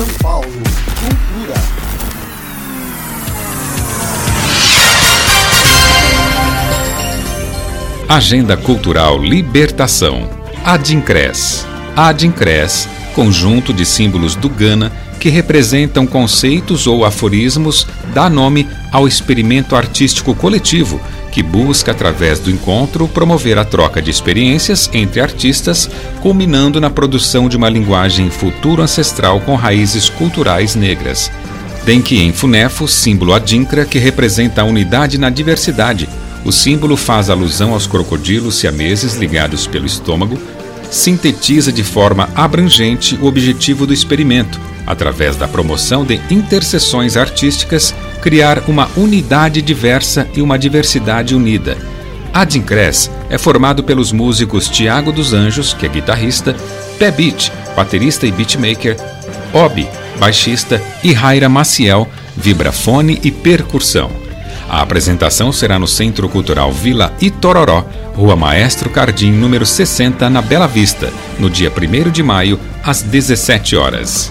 São Paulo, cultura. Agenda Cultural Libertação. Adincres. Adincres, conjunto de símbolos do Gana que representam conceitos ou aforismos, dá nome ao experimento artístico coletivo que busca, através do encontro, promover a troca de experiências entre artistas, culminando na produção de uma linguagem futuro ancestral com raízes culturais negras. Denki em Funefo, símbolo adinkra que representa a unidade na diversidade. O símbolo faz alusão aos crocodilos siameses ligados pelo estômago, sintetiza de forma abrangente o objetivo do experimento, através da promoção de interseções artísticas, criar uma unidade diversa e uma diversidade unida. Adincres é formado pelos músicos Tiago dos Anjos, que é guitarrista, Pé Beat, baterista e beatmaker, Obi, baixista e Raira Maciel, vibrafone e percussão. A apresentação será no Centro Cultural Vila Itororó, Rua Maestro Cardim, número 60, na Bela Vista, no dia 1 de maio, às 17 horas.